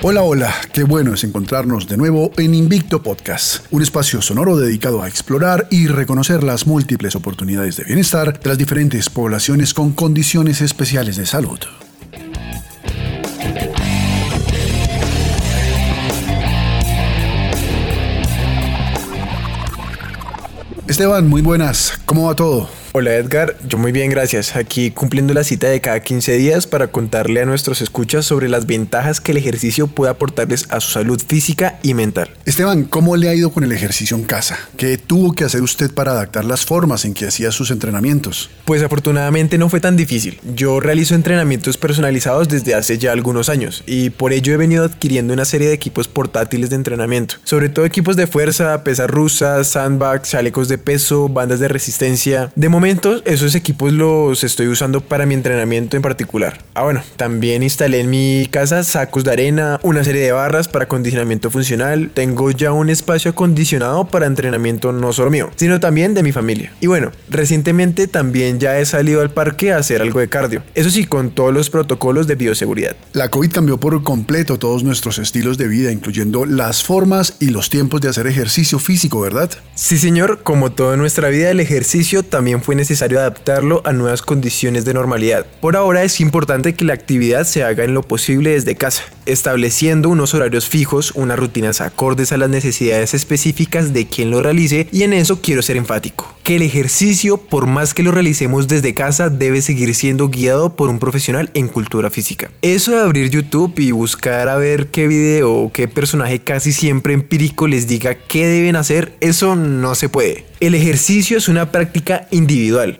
Hola, hola, qué bueno es encontrarnos de nuevo en Invicto Podcast, un espacio sonoro dedicado a explorar y reconocer las múltiples oportunidades de bienestar de las diferentes poblaciones con condiciones especiales de salud. Esteban, muy buenas, ¿cómo va todo? Hola Edgar, yo muy bien, gracias. Aquí cumpliendo la cita de cada 15 días para contarle a nuestros escuchas sobre las ventajas que el ejercicio puede aportarles a su salud física y mental. Esteban, ¿cómo le ha ido con el ejercicio en casa? ¿Qué tuvo que hacer usted para adaptar las formas en que hacía sus entrenamientos? Pues afortunadamente no fue tan difícil. Yo realizo entrenamientos personalizados desde hace ya algunos años y por ello he venido adquiriendo una serie de equipos portátiles de entrenamiento, sobre todo equipos de fuerza, pesas rusas, sandbags, chalecos de peso, bandas de resistencia. De momento, esos equipos los estoy usando para mi entrenamiento en particular. Ah, bueno, también instalé en mi casa sacos de arena, una serie de barras para acondicionamiento funcional. Tengo ya un espacio acondicionado para entrenamiento no solo mío, sino también de mi familia. Y bueno, recientemente también ya he salido al parque a hacer algo de cardio. Eso sí, con todos los protocolos de bioseguridad. La COVID cambió por completo todos nuestros estilos de vida, incluyendo las formas y los tiempos de hacer ejercicio físico, ¿verdad? Sí, señor, como toda nuestra vida, el ejercicio también fue necesario adaptarlo a nuevas condiciones de normalidad. Por ahora es importante que la actividad se haga en lo posible desde casa, estableciendo unos horarios fijos, unas rutinas acordes a las necesidades específicas de quien lo realice y en eso quiero ser enfático. Que el ejercicio, por más que lo realicemos desde casa, debe seguir siendo guiado por un profesional en cultura física. Eso de abrir YouTube y buscar a ver qué video o qué personaje casi siempre empírico les diga qué deben hacer, eso no se puede. El ejercicio es una práctica individual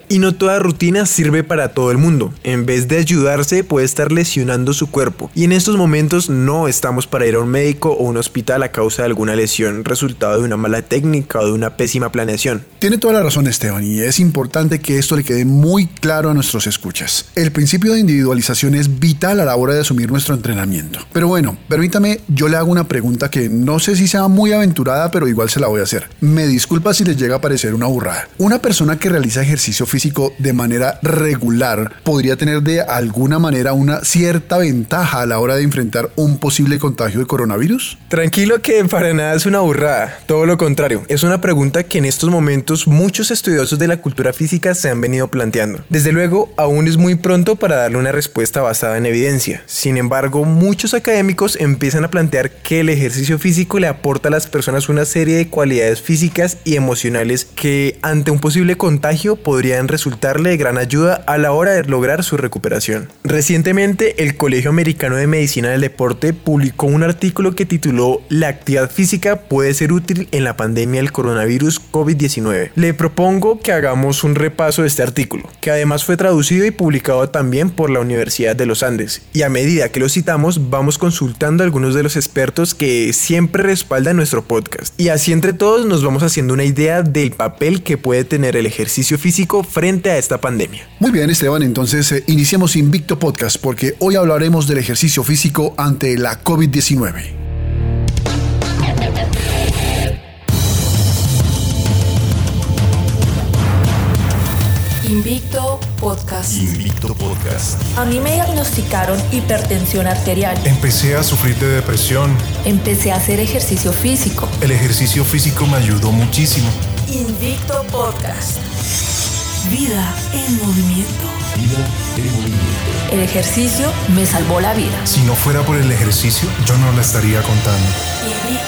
y no toda rutina sirve para todo el mundo. En vez de ayudarse puede estar lesionando su cuerpo y en estos momentos no estamos para ir a un médico o un hospital a causa de alguna lesión resultado de una mala técnica o de una pésima planeación. Tiene toda la razón Esteban y es importante que esto le quede muy claro a nuestros escuchas. El principio de individualización es vital a la hora de asumir nuestro entrenamiento. Pero bueno, permítame, yo le hago una pregunta que no sé si sea muy aventurada, pero igual se la voy a hacer. Me disculpa si les llega a parecer una burrada. Una persona que realiza ejercicio físico de manera regular podría tener de alguna manera una cierta ventaja a la hora de enfrentar un posible contagio de coronavirus? Tranquilo que para nada es una burrada, todo lo contrario, es una pregunta que en estos momentos muchos estudiosos de la cultura física se han venido planteando. Desde luego, aún es muy pronto para darle una respuesta basada en evidencia. Sin embargo, muchos académicos empiezan a plantear que el ejercicio físico le aporta a las personas una serie de cualidades físicas y emocionales que ante un posible contagio podrían resultarle de gran ayuda a la hora de lograr su recuperación. Recientemente, el Colegio Americano de Medicina del Deporte publicó un artículo que tituló La actividad física puede ser útil en la pandemia del coronavirus COVID-19. Le propongo que hagamos un repaso de este artículo, que además fue traducido y publicado también por la Universidad de los Andes. Y a medida que lo citamos, vamos consultando a algunos de los expertos que siempre respaldan nuestro podcast. Y así entre todos nos vamos haciendo una idea del papel que puede tener el ejercicio físico frente a esta pandemia. Muy bien, Esteban, entonces eh, iniciemos Invicto Podcast porque hoy hablaremos del ejercicio físico ante la COVID-19. Invicto Podcast. Invicto Podcast. A mí me diagnosticaron hipertensión arterial. Empecé a sufrir de depresión. Empecé a hacer ejercicio físico. El ejercicio físico me ayudó muchísimo. Invicto Podcast. Vida en movimiento. Vida en movimiento. El ejercicio me salvó la vida. Si no fuera por el ejercicio, yo no la estaría contando. Invicto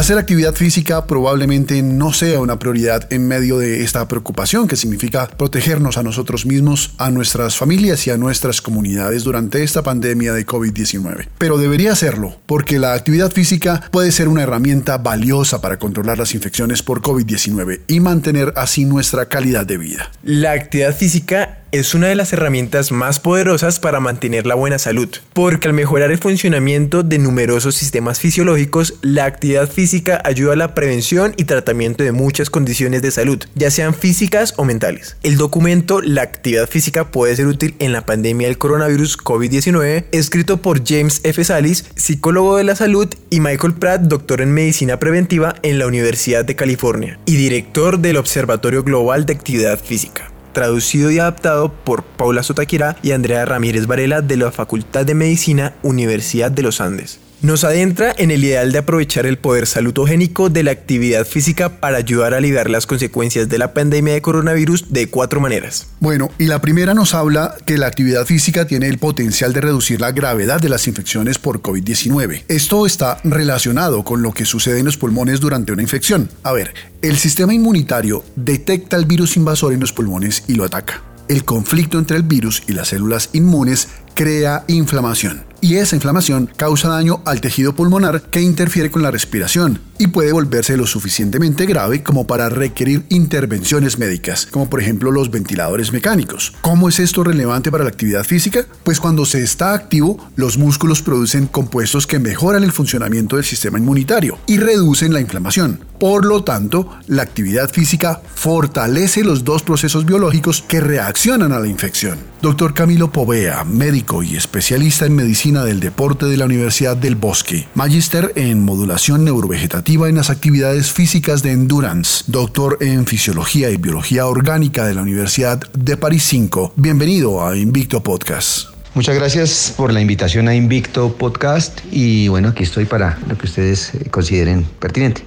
Hacer actividad física probablemente no sea una prioridad en medio de esta preocupación que significa protegernos a nosotros mismos, a nuestras familias y a nuestras comunidades durante esta pandemia de COVID-19. Pero debería serlo, porque la actividad física puede ser una herramienta valiosa para controlar las infecciones por COVID-19 y mantener así nuestra calidad de vida. La actividad física es una de las herramientas más poderosas para mantener la buena salud, porque al mejorar el funcionamiento de numerosos sistemas fisiológicos, la actividad física ayuda a la prevención y tratamiento de muchas condiciones de salud, ya sean físicas o mentales. El documento La actividad física puede ser útil en la pandemia del coronavirus COVID-19, escrito por James F. Salis, psicólogo de la salud, y Michael Pratt, doctor en medicina preventiva en la Universidad de California y director del Observatorio Global de Actividad Física traducido y adaptado por Paula Sotaquira y Andrea Ramírez Varela de la Facultad de Medicina, Universidad de los Andes. Nos adentra en el ideal de aprovechar el poder salutogénico de la actividad física para ayudar a aliviar las consecuencias de la pandemia de coronavirus de cuatro maneras. Bueno, y la primera nos habla que la actividad física tiene el potencial de reducir la gravedad de las infecciones por COVID-19. Esto está relacionado con lo que sucede en los pulmones durante una infección. A ver, el sistema inmunitario detecta el virus invasor en los pulmones y lo ataca. El conflicto entre el virus y las células inmunes crea inflamación y esa inflamación causa daño al tejido pulmonar que interfiere con la respiración y puede volverse lo suficientemente grave como para requerir intervenciones médicas, como por ejemplo los ventiladores mecánicos. ¿Cómo es esto relevante para la actividad física? Pues cuando se está activo, los músculos producen compuestos que mejoran el funcionamiento del sistema inmunitario y reducen la inflamación. Por lo tanto, la actividad física fortalece los dos procesos biológicos que reaccionan a la infección. Doctor Camilo Povea, médico y especialista en medicina del deporte de la Universidad del Bosque, magíster en modulación neurovegetativa en las actividades físicas de endurance, doctor en fisiología y biología orgánica de la Universidad de París 5. Bienvenido a Invicto Podcast. Muchas gracias por la invitación a Invicto Podcast y bueno, aquí estoy para lo que ustedes eh, consideren pertinente.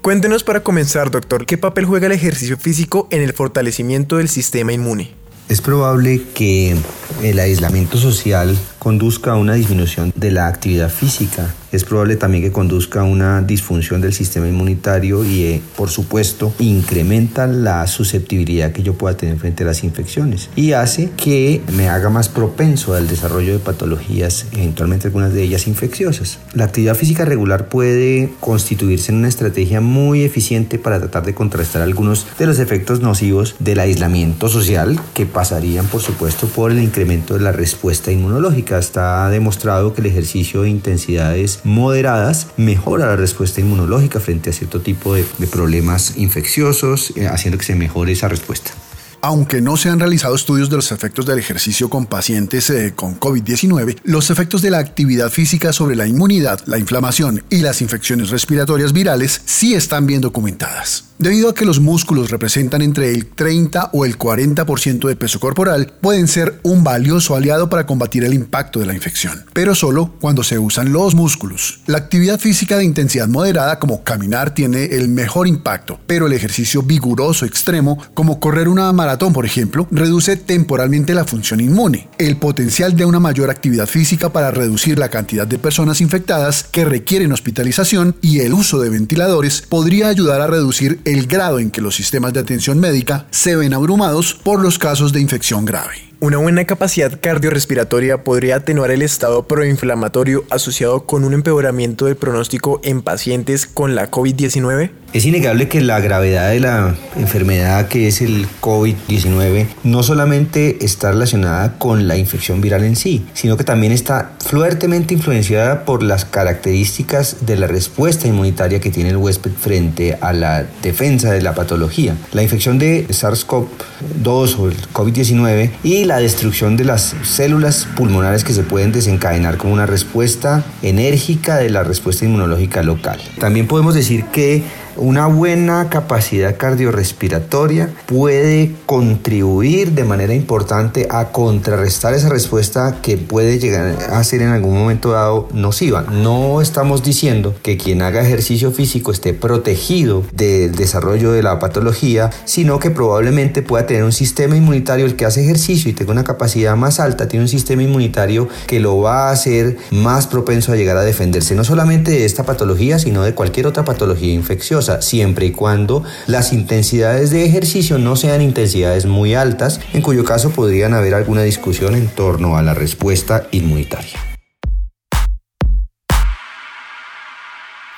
Cuéntenos para comenzar, doctor, ¿qué papel juega el ejercicio físico en el fortalecimiento del sistema inmune? Es probable que el aislamiento social conduzca a una disminución de la actividad física. Es probable también que conduzca a una disfunción del sistema inmunitario y, eh, por supuesto, incrementa la susceptibilidad que yo pueda tener frente a las infecciones y hace que me haga más propenso al desarrollo de patologías, eventualmente algunas de ellas infecciosas. La actividad física regular puede constituirse en una estrategia muy eficiente para tratar de contrastar algunos de los efectos nocivos del aislamiento social que pasarían, por supuesto, por el incremento de la respuesta inmunológica está demostrado que el ejercicio de intensidades moderadas mejora la respuesta inmunológica frente a cierto tipo de, problemas infecciosos, eh, haciendo que se mejore esa respuesta. Aunque no se han realizado estudios de los efectos del ejercicio con pacientes eh, con COVID-19, los efectos de la actividad física sobre la inmunidad, la inflamación y las infecciones respiratorias virales sí están bien documentadas. Debido a que los músculos representan entre el 30 o el 40% de peso corporal, pueden ser un valioso aliado para combatir el impacto de la infección, pero solo cuando se usan los músculos. La actividad física de intensidad moderada como caminar tiene el mejor impacto, pero el ejercicio vigoroso extremo como correr una maratón, por ejemplo, reduce temporalmente la función inmune. El potencial de una mayor actividad física para reducir la cantidad de personas infectadas que requieren hospitalización y el uso de ventiladores podría ayudar a reducir el grado en que los sistemas de atención médica se ven abrumados por los casos de infección grave. Una buena capacidad cardiorrespiratoria podría atenuar el estado proinflamatorio asociado con un empeoramiento del pronóstico en pacientes con la COVID-19. Es innegable que la gravedad de la enfermedad que es el COVID-19 no solamente está relacionada con la infección viral en sí, sino que también está fuertemente influenciada por las características de la respuesta inmunitaria que tiene el huésped frente a la defensa de la patología. La infección de SARS-CoV-2 o el COVID-19 y la destrucción de las células pulmonares que se pueden desencadenar como una respuesta enérgica de la respuesta inmunológica local. También podemos decir que Una buena capacidad cardiorrespiratoria puede contribuir de manera importante a contrarrestar esa respuesta que puede llegar a ser en algún momento dado nociva. No estamos diciendo que quien haga ejercicio físico esté protegido del desarrollo de la patología, sino que probablemente pueda tener un sistema inmunitario el que hace ejercicio y tenga una capacidad más alta, tiene un sistema inmunitario que lo va a hacer más propenso a llegar a defenderse no solamente de esta patología, sino de cualquier otra patología infecciosa, siempre y cuando las intensidades de ejercicio no sean intensidades muy altas, en cuyo caso podrían haber alguna discusión en torno a la respuesta inmunitaria.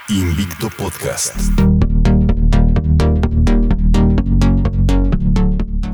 Invicto Podcast.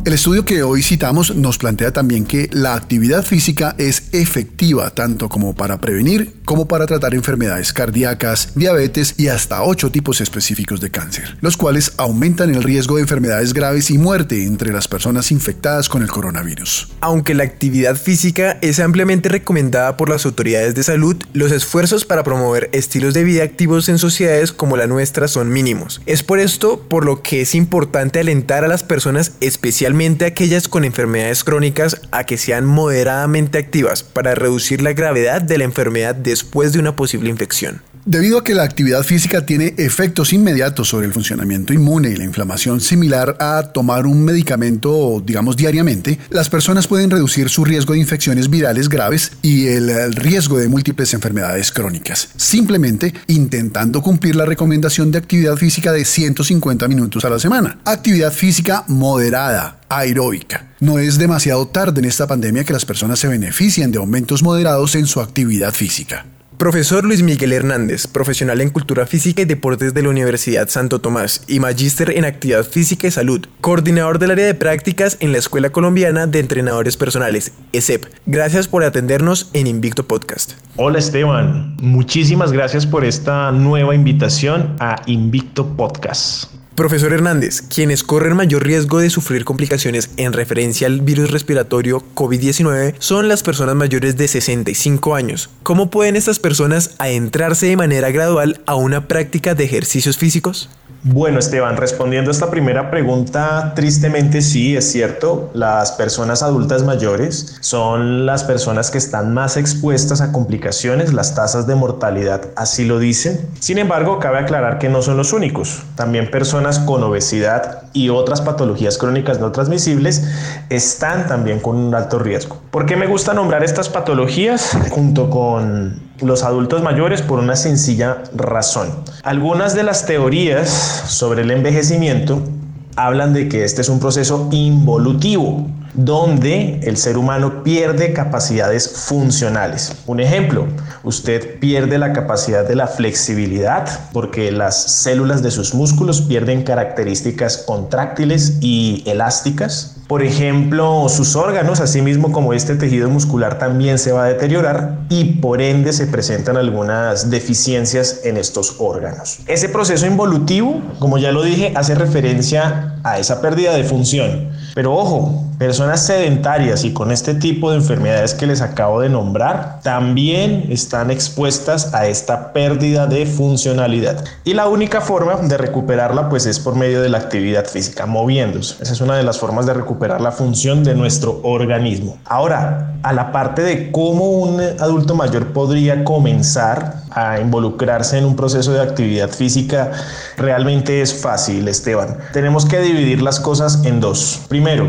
El estudio que hoy citamos nos plantea también que la actividad física es efectiva tanto como para prevenir como para tratar enfermedades cardíacas, diabetes y hasta ocho tipos específicos de cáncer, los cuales aumentan el riesgo de enfermedades graves y muerte entre las personas infectadas con el coronavirus. Aunque la actividad física es ampliamente recomendada por las autoridades de salud, los esfuerzos para promover estilos de vida activos en sociedades como la nuestra son mínimos. Es por esto por lo que es importante alentar a las personas especialmente aquellas con enfermedades crónicas a que sean moderadamente activas para reducir la gravedad de la enfermedad después de una posible infección. Debido a que la actividad física tiene efectos inmediatos sobre el funcionamiento inmune y la inflamación similar a tomar un medicamento, digamos, diariamente, las personas pueden reducir su riesgo de infecciones virales graves y el riesgo de múltiples enfermedades crónicas, simplemente intentando cumplir la recomendación de actividad física de 150 minutos a la semana. Actividad física moderada, aeróbica. No es demasiado tarde en esta pandemia que las personas se beneficien de aumentos moderados en su actividad física. Profesor Luis Miguel Hernández, profesional en Cultura Física y Deportes de la Universidad Santo Tomás y magíster en Actividad Física y Salud, coordinador del área de prácticas en la Escuela Colombiana de Entrenadores Personales, ESEP. Gracias por atendernos en Invicto Podcast. Hola Esteban, muchísimas gracias por esta nueva invitación a Invicto Podcast. Profesor Hernández, quienes corren mayor riesgo de sufrir complicaciones en referencia al virus respiratorio COVID-19 son las personas mayores de 65 años. ¿Cómo pueden estas personas adentrarse de manera gradual a una práctica de ejercicios físicos? Bueno, Esteban, respondiendo a esta primera pregunta, tristemente sí, es cierto, las personas adultas mayores son las personas que están más expuestas a complicaciones, las tasas de mortalidad así lo dicen. Sin embargo, cabe aclarar que no son los únicos. También personas con obesidad y otras patologías crónicas no transmisibles están también con un alto riesgo. ¿Por qué me gusta nombrar estas patologías junto con los adultos mayores por una sencilla razón. Algunas de las teorías sobre el envejecimiento hablan de que este es un proceso involutivo, donde el ser humano pierde capacidades funcionales. Un ejemplo, usted pierde la capacidad de la flexibilidad porque las células de sus músculos pierden características contráctiles y elásticas. Por ejemplo, sus órganos, así mismo como este tejido muscular, también se va a deteriorar y por ende se presentan algunas deficiencias en estos órganos. Ese proceso involutivo, como ya lo dije, hace referencia a esa pérdida de función. Pero ojo, personas sedentarias y con este tipo de enfermedades que les acabo de nombrar también están expuestas a esta pérdida de funcionalidad. Y la única forma de recuperarla pues es por medio de la actividad física, moviéndose. Esa es una de las formas de recuperar la función de nuestro organismo. Ahora, a la parte de cómo un adulto mayor podría comenzar a involucrarse en un proceso de actividad física, realmente es fácil, Esteban. Tenemos que dividir las cosas en dos. Primero,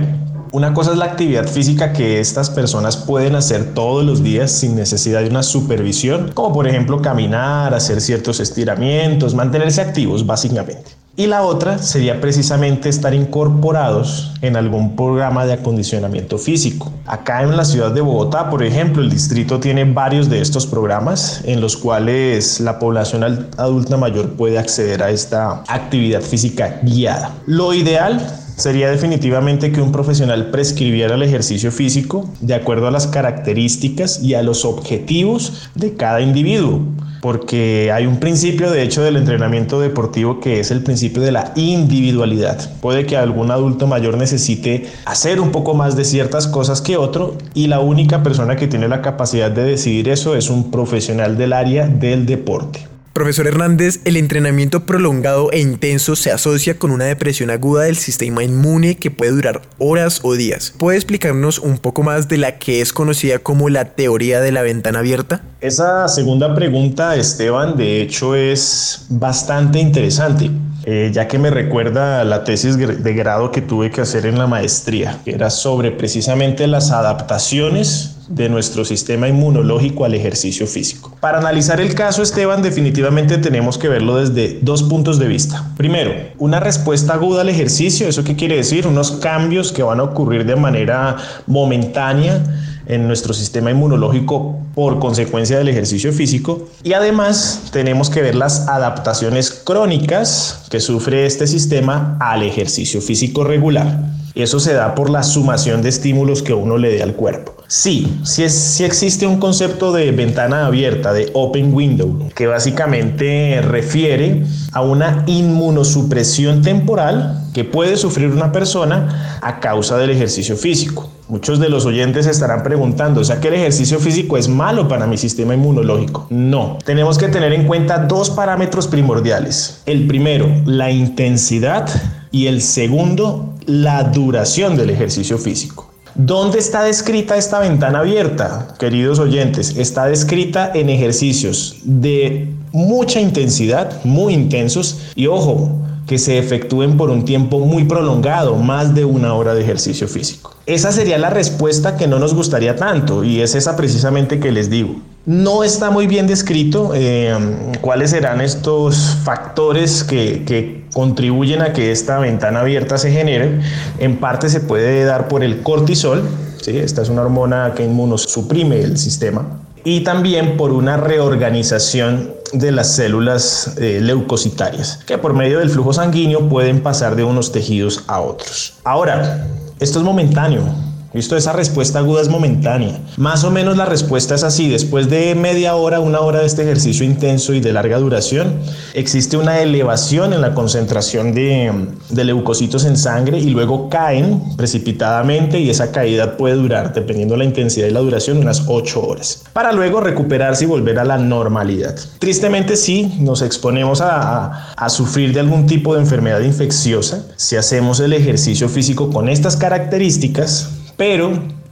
una cosa es la actividad física que estas personas pueden hacer todos los días sin necesidad de una supervisión, como por ejemplo caminar, hacer ciertos estiramientos, mantenerse activos básicamente. Y la otra sería precisamente estar incorporados en algún programa de acondicionamiento físico. Acá en la ciudad de Bogotá, por ejemplo, el distrito tiene varios de estos programas en los cuales la población adulta mayor puede acceder a esta actividad física guiada. Lo ideal sería definitivamente que un profesional prescribiera el ejercicio físico de acuerdo a las características y a los objetivos de cada individuo porque hay un principio de hecho del entrenamiento deportivo que es el principio de la individualidad. Puede que algún adulto mayor necesite hacer un poco más de ciertas cosas que otro y la única persona que tiene la capacidad de decidir eso es un profesional del área del deporte. Profesor Hernández, el entrenamiento prolongado e intenso se asocia con una depresión aguda del sistema inmune que puede durar horas o días. ¿Puede explicarnos un poco más de la que es conocida como la teoría de la ventana abierta? Esa segunda pregunta, Esteban, de hecho es bastante interesante. Eh, ya que me recuerda la tesis de grado que tuve que hacer en la maestría, que era sobre precisamente las adaptaciones de nuestro sistema inmunológico al ejercicio físico. Para analizar el caso, Esteban, definitivamente tenemos que verlo desde dos puntos de vista. Primero, una respuesta aguda al ejercicio, ¿eso qué quiere decir? Unos cambios que van a ocurrir de manera momentánea en nuestro sistema inmunológico por consecuencia del ejercicio físico. Y además tenemos que ver las adaptaciones crónicas que sufre este sistema al ejercicio físico regular. Eso se da por la sumación de estímulos que uno le dé al cuerpo. Sí, sí, es, sí existe un concepto de ventana abierta, de open window, que básicamente refiere a una inmunosupresión temporal que puede sufrir una persona a causa del ejercicio físico. Muchos de los oyentes estarán preguntando, o sea que el ejercicio físico es malo para mi sistema inmunológico. No, tenemos que tener en cuenta dos parámetros primordiales. El primero, la intensidad y el segundo, la duración del ejercicio físico. ¿Dónde está descrita esta ventana abierta, queridos oyentes? Está descrita en ejercicios de mucha intensidad, muy intensos, y ojo, que se efectúen por un tiempo muy prolongado, más de una hora de ejercicio físico. Esa sería la respuesta que no nos gustaría tanto, y es esa precisamente que les digo. No está muy bien descrito eh, cuáles serán estos factores que, que, contribuyen a que esta ventana abierta se genere. En parte se puede dar por el cortisol, ¿sí? esta es una hormona que inmunosuprime el sistema, y también por una reorganización de las células eh, leucocitarias, que por medio del flujo sanguíneo pueden pasar de unos tejidos a otros. Ahora, esto es momentáneo, Visto esa respuesta aguda es momentánea. Más o menos la respuesta es así. Después de media hora, una hora de este ejercicio intenso y de larga duración, existe una elevación en la concentración de, leucocitos en sangre y luego caen precipitadamente y esa caída puede durar, dependiendo de la intensidad y la duración, unas 8 horas, para luego recuperarse y volver a la normalidad. Tristemente sí, nos exponemos a sufrir de algún tipo de enfermedad infecciosa si hacemos el ejercicio físico con estas características pero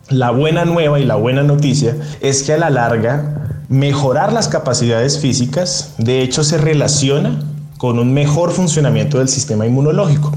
la buena nueva y la buena noticia es que a la larga mejorar las capacidades físicas de hecho se relaciona con un mejor funcionamiento del sistema inmunológico.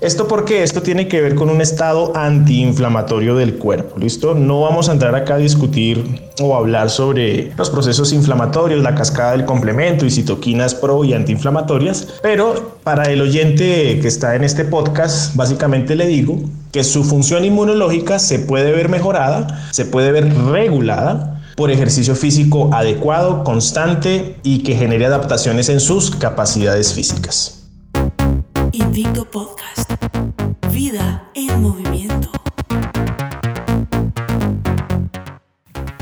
Esto porque esto tiene que ver con un estado antiinflamatorio del cuerpo, ¿listo? No vamos a entrar acá a discutir o hablar sobre los procesos inflamatorios, la cascada del complemento y citoquinas pro y antiinflamatorias, pero para el oyente que está en este podcast, básicamente le digo que su función inmunológica se puede ver mejorada, se puede ver regulada por ejercicio físico adecuado, constante y que genere adaptaciones en sus capacidades físicas. Invicto Podcast. Vida en movimiento.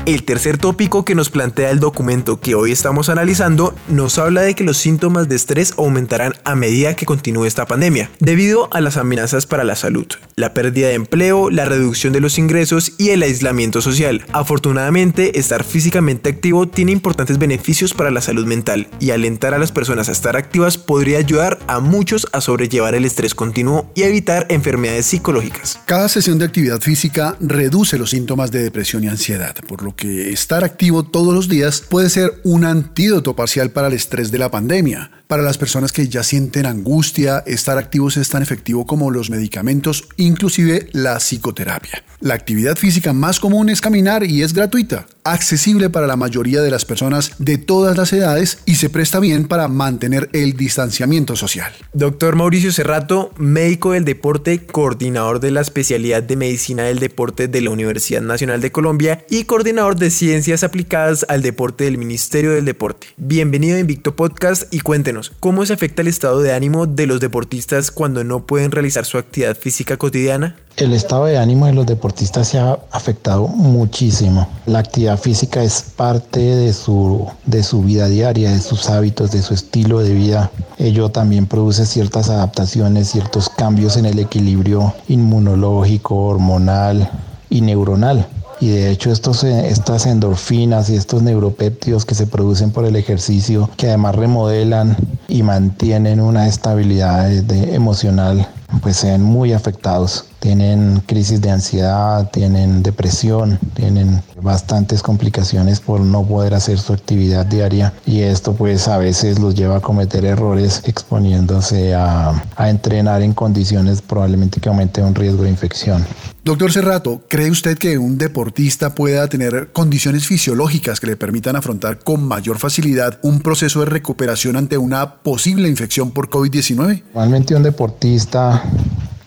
El tercer tópico que nos plantea el documento que hoy estamos analizando nos habla de que los síntomas de estrés aumentarán a medida que continúe esta pandemia, debido a las amenazas para la salud, la pérdida de empleo, la reducción de los ingresos y el aislamiento social. Afortunadamente, estar físicamente activo tiene importantes beneficios para la salud mental y alentar a las personas a estar activas podría ayudar a muchos a sobrellevar el estrés continuo y evitar enfermedades psicológicas. Cada sesión de actividad física reduce los síntomas de depresión y ansiedad, por lo que estar activo todos los días puede ser un antídoto parcial para el estrés de la pandemia. Para las personas que ya sienten angustia, estar activos es tan efectivo como los medicamentos, inclusive la psicoterapia. La actividad física más común es caminar y es gratuita, accesible para la mayoría de las personas de todas las edades y se presta bien para mantener el distanciamiento social. Doctor Mauricio Cerrato, médico del deporte, coordinador de la especialidad de medicina del deporte de la Universidad Nacional de Colombia y coordinador de ciencias aplicadas al deporte del Ministerio del Deporte. Bienvenido a Invicto Podcast y cuéntenos, ¿cómo se afecta el estado de ánimo de los deportistas cuando no pueden realizar su actividad física cotidiana? El estado de ánimo de los deportistas se ha afectado muchísimo. La actividad física es parte de su, de su vida diaria, de sus hábitos, de su estilo de vida. Ello también produce ciertas adaptaciones, ciertos cambios en el equilibrio inmunológico, hormonal y neuronal. Y de hecho estos, eh, estas endorfinas y estos neuropéptidos que se producen por el ejercicio, que además remodelan y mantienen una estabilidad emocional, pues sean muy afectados tienen crisis de ansiedad, tienen depresión, tienen bastantes complicaciones por no poder hacer su actividad diaria y esto pues a veces los lleva a cometer errores exponiéndose a, a entrenar en condiciones probablemente que aumenten un riesgo de infección. Doctor Cerrato, ¿cree usted que un deportista pueda tener condiciones fisiológicas que le permitan afrontar con mayor facilidad un proceso de recuperación ante una posible infección por COVID-19? Normalmente un deportista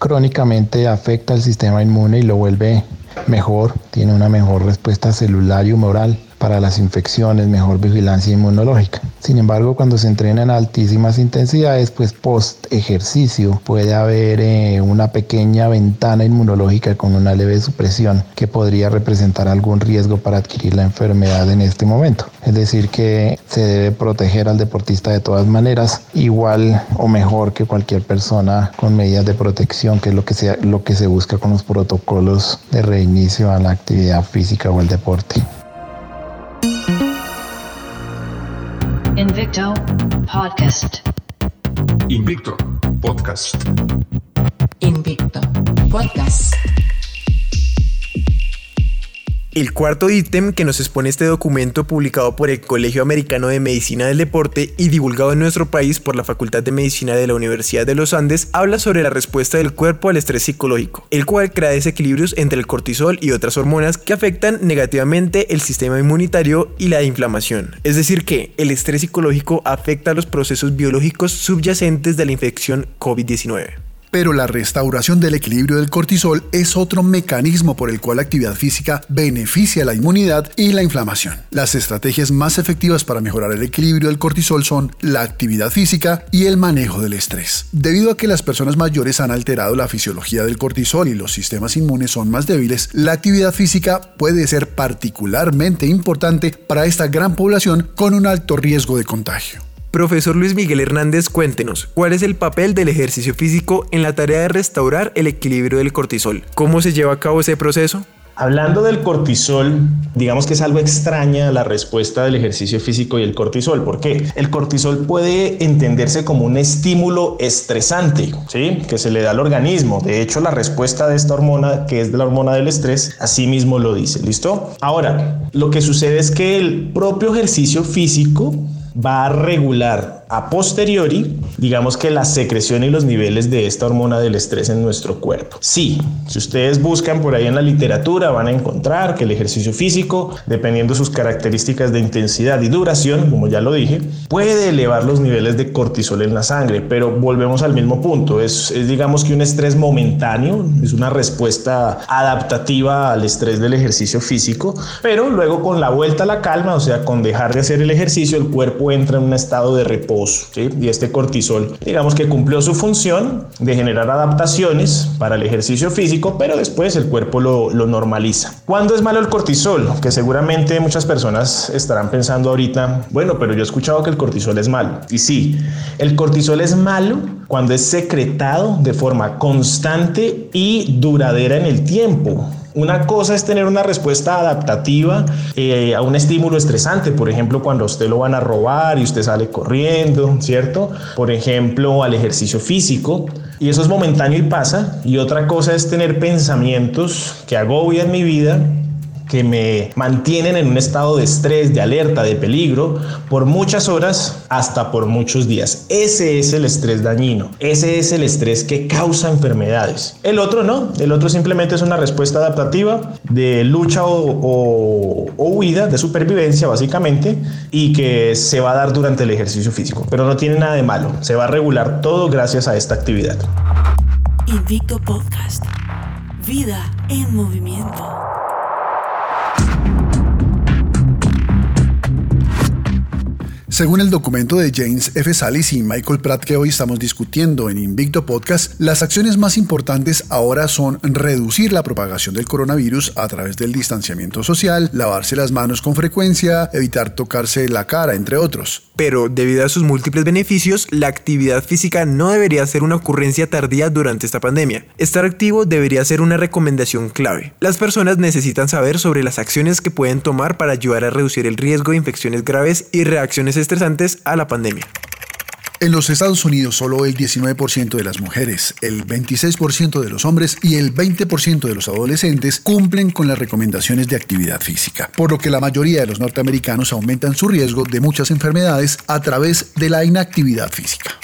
crónicamente afecta al sistema inmune y lo vuelve mejor, tiene una mejor respuesta celular y humoral para las infecciones, mejor vigilancia inmunológica. Sin embargo, cuando se entrena en altísimas intensidades, pues post ejercicio puede haber eh, una pequeña ventana inmunológica con una leve supresión que podría representar algún riesgo para adquirir la enfermedad en este momento. Es decir, que se debe proteger al deportista de todas maneras, igual o mejor que cualquier persona con medidas de protección, que es lo que se, lo que se busca con los protocolos de reinicio a la actividad física o el deporte. Invicto Podcast. Invicto Podcast. Invicto Podcast. El cuarto ítem que nos expone este documento publicado por el Colegio Americano de Medicina del Deporte y divulgado en nuestro país por la Facultad de Medicina de la Universidad de los Andes habla sobre la respuesta del cuerpo al estrés psicológico, el cual crea desequilibrios entre el cortisol y otras hormonas que afectan negativamente el sistema inmunitario y la inflamación. Es decir que el estrés psicológico afecta a los procesos biológicos subyacentes de la infección COVID-19. Pero la restauración del equilibrio del cortisol es otro mecanismo por el cual la actividad física beneficia la inmunidad y la inflamación. Las estrategias más efectivas para mejorar el equilibrio del cortisol son la actividad física y el manejo del estrés. Debido a que las personas mayores han alterado la fisiología del cortisol y los sistemas inmunes son más débiles, la actividad física puede ser particularmente importante para esta gran población con un alto riesgo de contagio. Profesor Luis Miguel Hernández, cuéntenos, ¿cuál es el papel del ejercicio físico en la tarea de restaurar el equilibrio del cortisol? ¿Cómo se lleva a cabo ese proceso? Hablando del cortisol, digamos que es algo extraña la respuesta del ejercicio físico y el cortisol. ¿Por qué? El cortisol puede entenderse como un estímulo estresante, ¿sí? Que se le da al organismo. De hecho, la respuesta de esta hormona, que es la hormona del estrés, así mismo lo dice. ¿Listo? Ahora, lo que sucede es que el propio ejercicio físico va a regular a posteriori, digamos que la secreción y los niveles de esta hormona del estrés en nuestro cuerpo. Sí, si ustedes buscan por ahí en la literatura van a encontrar que el ejercicio físico, dependiendo de sus características de intensidad y duración, como ya lo dije, puede elevar los niveles de cortisol en la sangre, pero volvemos al mismo punto, es, es digamos que un estrés momentáneo, es una respuesta adaptativa al estrés del ejercicio físico, pero luego con la vuelta a la calma, o sea, con dejar de hacer el ejercicio, el cuerpo entra en un estado de reposo y este cortisol, digamos que cumplió su función de generar adaptaciones para el ejercicio físico, pero después el cuerpo lo, lo normaliza. ¿Cuándo es malo el cortisol? Que seguramente muchas personas estarán pensando ahorita, bueno, pero yo he escuchado que el cortisol es malo. Y sí, el cortisol es malo cuando es secretado de forma constante y duradera en el tiempo. Una cosa es tener una respuesta adaptativa eh, a un estímulo estresante, por ejemplo, cuando usted lo van a robar y usted sale corriendo, ¿cierto? Por ejemplo, al ejercicio físico. Y eso es momentáneo y pasa. Y otra cosa es tener pensamientos que agobian mi vida que me mantienen en un estado de estrés, de alerta, de peligro por muchas horas hasta por muchos días. Ese es el estrés dañino. Ese es el estrés que causa enfermedades. El otro no. El otro simplemente es una respuesta adaptativa de lucha o, huida, de supervivencia básicamente, y que se va a dar durante el ejercicio físico. Pero no tiene nada de malo. Se va a regular todo gracias a esta actividad. Invicto Podcast. Vida en movimiento. Según el documento de James F. Salis y Michael Pratt que hoy estamos discutiendo en Invicto Podcast, las acciones más importantes ahora son reducir la propagación del coronavirus a través del distanciamiento social, lavarse las manos con frecuencia, evitar tocarse la cara, entre otros. Pero debido a sus múltiples beneficios, la actividad física no debería ser una ocurrencia tardía durante esta pandemia. Estar activo debería ser una recomendación clave. Las personas necesitan saber sobre las acciones que pueden tomar para ayudar a reducir el riesgo de infecciones graves y reacciones estresantes a la pandemia. En los Estados Unidos solo el 19% de las mujeres, el 26% de los hombres y el 20% de los adolescentes cumplen con las recomendaciones de actividad física, por lo que la mayoría de los norteamericanos aumentan su riesgo de muchas enfermedades a través de la inactividad física.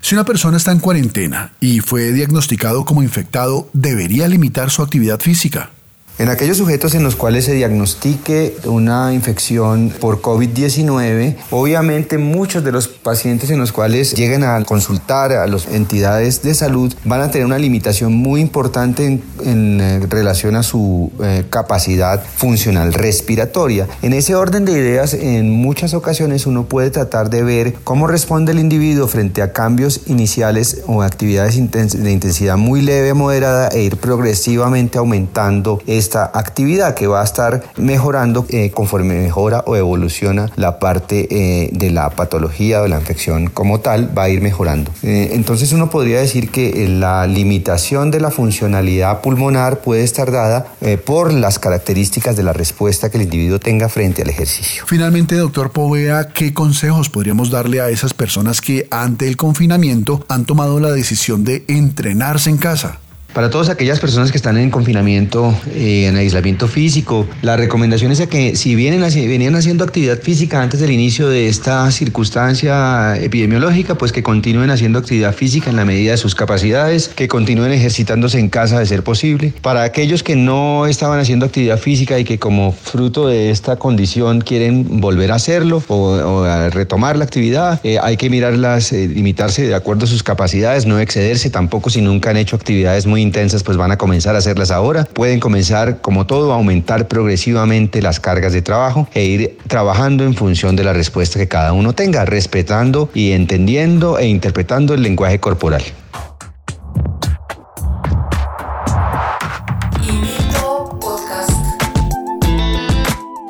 Si una persona está en cuarentena y fue diagnosticado como infectado, ¿debería limitar su actividad física? En aquellos sujetos en los cuales se diagnostique una infección por COVID-19, obviamente muchos de los pacientes en los cuales lleguen a consultar a las entidades de salud van a tener una limitación muy importante en, eh, relación a su eh, capacidad funcional respiratoria. En ese orden de ideas, en muchas ocasiones uno puede tratar de ver cómo responde el individuo frente a cambios iniciales o actividades de intensidad muy leve moderada e ir progresivamente aumentando esta actividad que va a estar mejorando eh, conforme mejora o evoluciona la parte eh, de la patología o la infección como tal, va a ir mejorando. Eh, entonces uno podría decir que la limitación de la funcionalidad pulmonar puede estar dada por las características de la respuesta que el individuo tenga frente al ejercicio. Finalmente, doctor Povea, ¿qué consejos podríamos darle a esas personas que ante el confinamiento han tomado la decisión de entrenarse en casa? Para todas aquellas personas que están en confinamiento, eh, en aislamiento físico, la recomendación es que si vienen, venían haciendo actividad física antes del inicio de esta circunstancia epidemiológica, pues que continúen haciendo actividad física en la medida de sus capacidades, que continúen ejercitándose en casa de ser posible. Para aquellos que no estaban haciendo actividad física y que como fruto de esta condición quieren volver a hacerlo o, a retomar la actividad, eh, hay que mirarlas, eh, limitarse de acuerdo a sus capacidades, no excederse tampoco si nunca han hecho actividades muy intensas, pues van a comenzar a hacerlas ahora. Pueden comenzar, como todo, a aumentar progresivamente las cargas de trabajo e ir trabajando en función de la respuesta que cada uno tenga, respetando y entendiendo e interpretando el lenguaje corporal.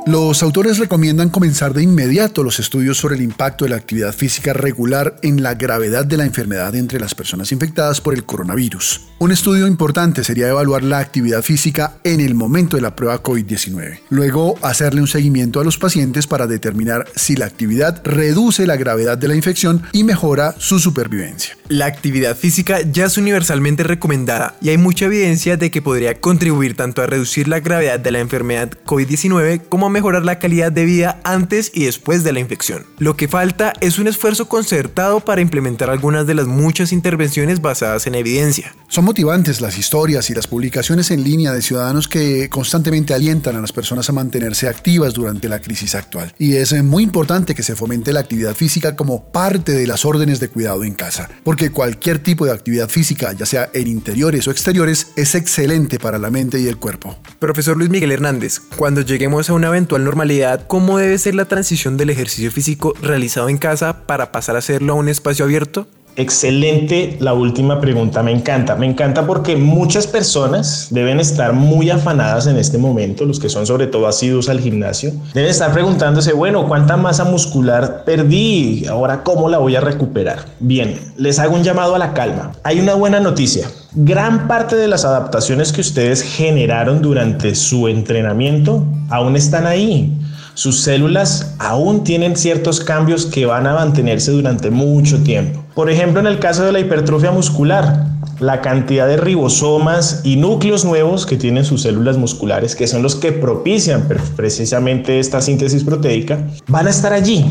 Los autores recomiendan comenzar de inmediato los estudios sobre el impacto de la actividad física regular en la gravedad de la enfermedad entre las personas infectadas por el coronavirus. Un estudio importante sería evaluar la actividad física en el momento de la prueba COVID-19. Luego, hacerle un seguimiento a los pacientes para determinar si la actividad reduce la gravedad de la infección y mejora su supervivencia. La actividad física ya es universalmente recomendada y hay mucha evidencia de que podría contribuir tanto a reducir la gravedad de la enfermedad COVID-19 como a mejorar la calidad de vida antes y después de la infección. Lo que falta es un esfuerzo concertado para implementar algunas de las muchas intervenciones basadas en evidencia. Son motivantes las historias y las publicaciones en línea de ciudadanos que constantemente alientan a las personas a mantenerse activas durante la crisis actual. Y es muy importante que se fomente la actividad física como parte de las órdenes de cuidado en casa, porque cualquier tipo de actividad física, ya sea en interiores o exteriores, es excelente para la mente y el cuerpo. Profesor Luis Miguel Hernández, cuando lleguemos a una eventual normalidad, ¿cómo debe ser la transición del ejercicio físico realizado en casa para pasar a hacerlo a un espacio abierto? Excelente, la última pregunta me encanta. Me encanta porque muchas personas deben estar muy afanadas en este momento, los que son sobre todo asiduos al gimnasio, deben estar preguntándose, bueno, ¿cuánta masa muscular perdí? Ahora, ¿cómo la voy a recuperar? Bien, les hago un llamado a la calma. Hay una buena noticia. Gran parte de las adaptaciones que ustedes generaron durante su entrenamiento aún están ahí sus células aún tienen ciertos cambios que van a mantenerse durante mucho tiempo. Por ejemplo, en el caso de la hipertrofia muscular, la cantidad de ribosomas y núcleos nuevos que tienen sus células musculares, que son los que propician precisamente esta síntesis proteica, van a estar allí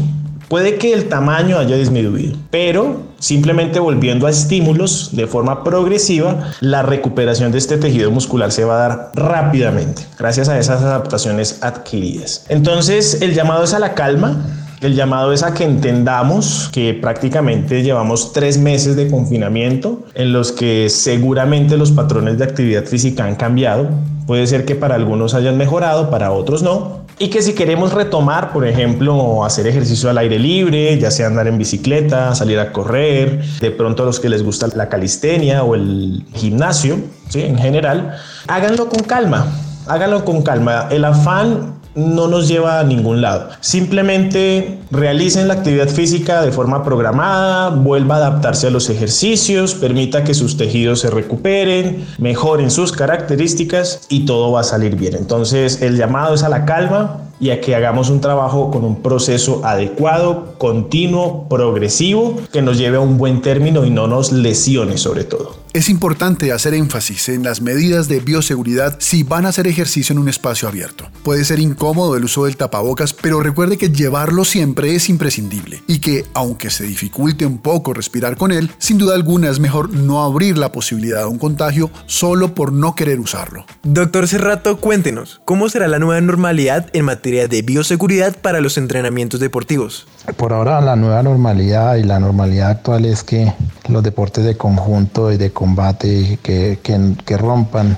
Puede que el tamaño haya disminuido, pero simplemente volviendo a estímulos de forma progresiva, la recuperación de este tejido muscular se va a dar rápidamente gracias a esas adaptaciones adquiridas. Entonces, el llamado es a la calma, el llamado es a que entendamos que prácticamente llevamos tres meses de confinamiento en los que seguramente los patrones de actividad física han cambiado. Puede ser que para algunos hayan mejorado, para otros no, y que si queremos retomar, por ejemplo, hacer ejercicio al aire libre, ya sea andar en bicicleta, salir a correr, de pronto a los que les gusta la calistenia o el gimnasio, ¿sí? en general, háganlo con calma. Háganlo con calma. El afán no nos lleva a ningún lado. Simplemente realicen la actividad física de forma programada, vuelva a adaptarse a los ejercicios, permita que sus tejidos se recuperen, mejoren sus características y todo va a salir bien. Entonces el llamado es a la calma, y a que hagamos un trabajo con un proceso adecuado, continuo, progresivo, que nos lleve a un buen término y no nos lesione sobre todo. Es importante hacer énfasis en las medidas de bioseguridad si van a hacer ejercicio en un espacio abierto. Puede ser incómodo el uso del tapabocas, pero recuerde que llevarlo siempre es imprescindible y que, aunque se dificulte un poco respirar con él, sin duda alguna es mejor no abrir la posibilidad de un contagio solo por no querer usarlo. Doctor Cerrato, cuéntenos, ¿cómo será la nueva normalidad en materia de bioseguridad para los entrenamientos deportivos? Por ahora la nueva normalidad y la normalidad actual es que los deportes de conjunto y de combate que, que, que rompan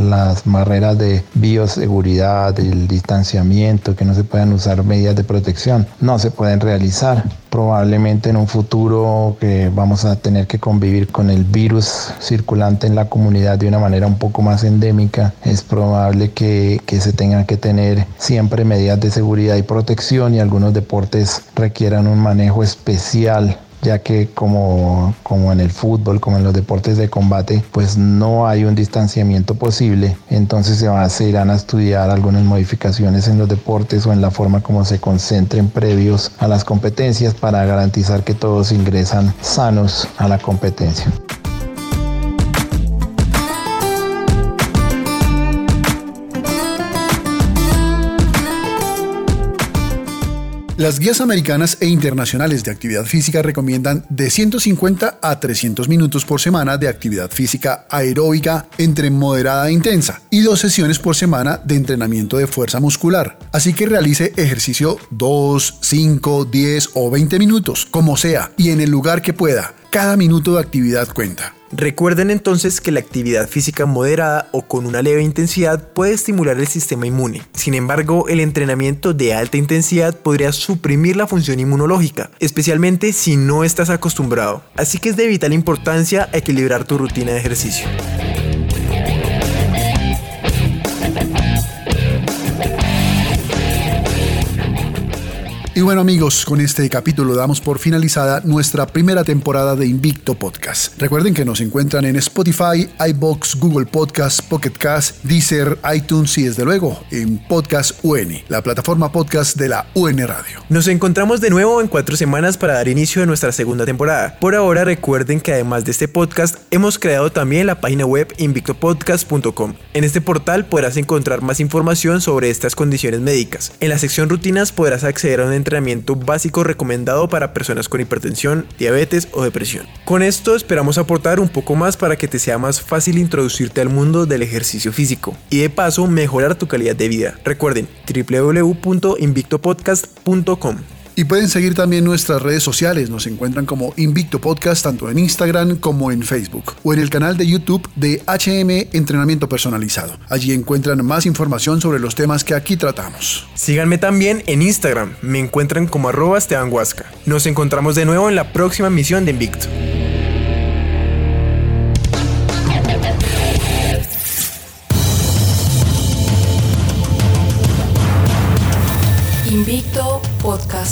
las barreras de bioseguridad, el distanciamiento, que no se puedan usar medidas de protección, no se pueden realizar. Probablemente en un futuro que vamos a tener que convivir con el virus circulante en la comunidad de una manera un poco más endémica, es probable que, que se tengan que tener siempre medidas de seguridad y protección y algunos deportes requieran un manejo especial ya que como, como en el fútbol, como en los deportes de combate, pues no hay un distanciamiento posible, entonces se, va, se irán a estudiar algunas modificaciones en los deportes o en la forma como se concentren previos a las competencias para garantizar que todos ingresan sanos a la competencia. Las guías americanas e internacionales de actividad física recomiendan de 150 a 300 minutos por semana de actividad física aeróbica entre moderada e intensa y dos sesiones por semana de entrenamiento de fuerza muscular. Así que realice ejercicio 2, 5, 10 o 20 minutos, como sea, y en el lugar que pueda. Cada minuto de actividad cuenta. Recuerden entonces que la actividad física moderada o con una leve intensidad puede estimular el sistema inmune. Sin embargo, el entrenamiento de alta intensidad podría suprimir la función inmunológica, especialmente si no estás acostumbrado. Así que es de vital importancia equilibrar tu rutina de ejercicio. Y bueno amigos, con este capítulo damos por finalizada nuestra primera temporada de Invicto Podcast. Recuerden que nos encuentran en Spotify, iBox, Google Podcast, Pocket Cast, Deezer, iTunes y desde luego en Podcast UN, la plataforma podcast de la UN Radio. Nos encontramos de nuevo en cuatro semanas para dar inicio a nuestra segunda temporada. Por ahora recuerden que además de este podcast hemos creado también la página web invictopodcast.com. En este portal podrás encontrar más información sobre estas condiciones médicas. En la sección rutinas podrás acceder a un entrenamiento básico recomendado para personas con hipertensión, diabetes o depresión. Con esto esperamos aportar un poco más para que te sea más fácil introducirte al mundo del ejercicio físico y de paso mejorar tu calidad de vida. Recuerden www.invictopodcast.com. Y pueden seguir también nuestras redes sociales, nos encuentran como Invicto Podcast tanto en Instagram como en Facebook o en el canal de YouTube de HM Entrenamiento Personalizado. Allí encuentran más información sobre los temas que aquí tratamos. Síganme también en Instagram, me encuentran como arroba Esteban. Nos encontramos de nuevo en la próxima misión de. Invicto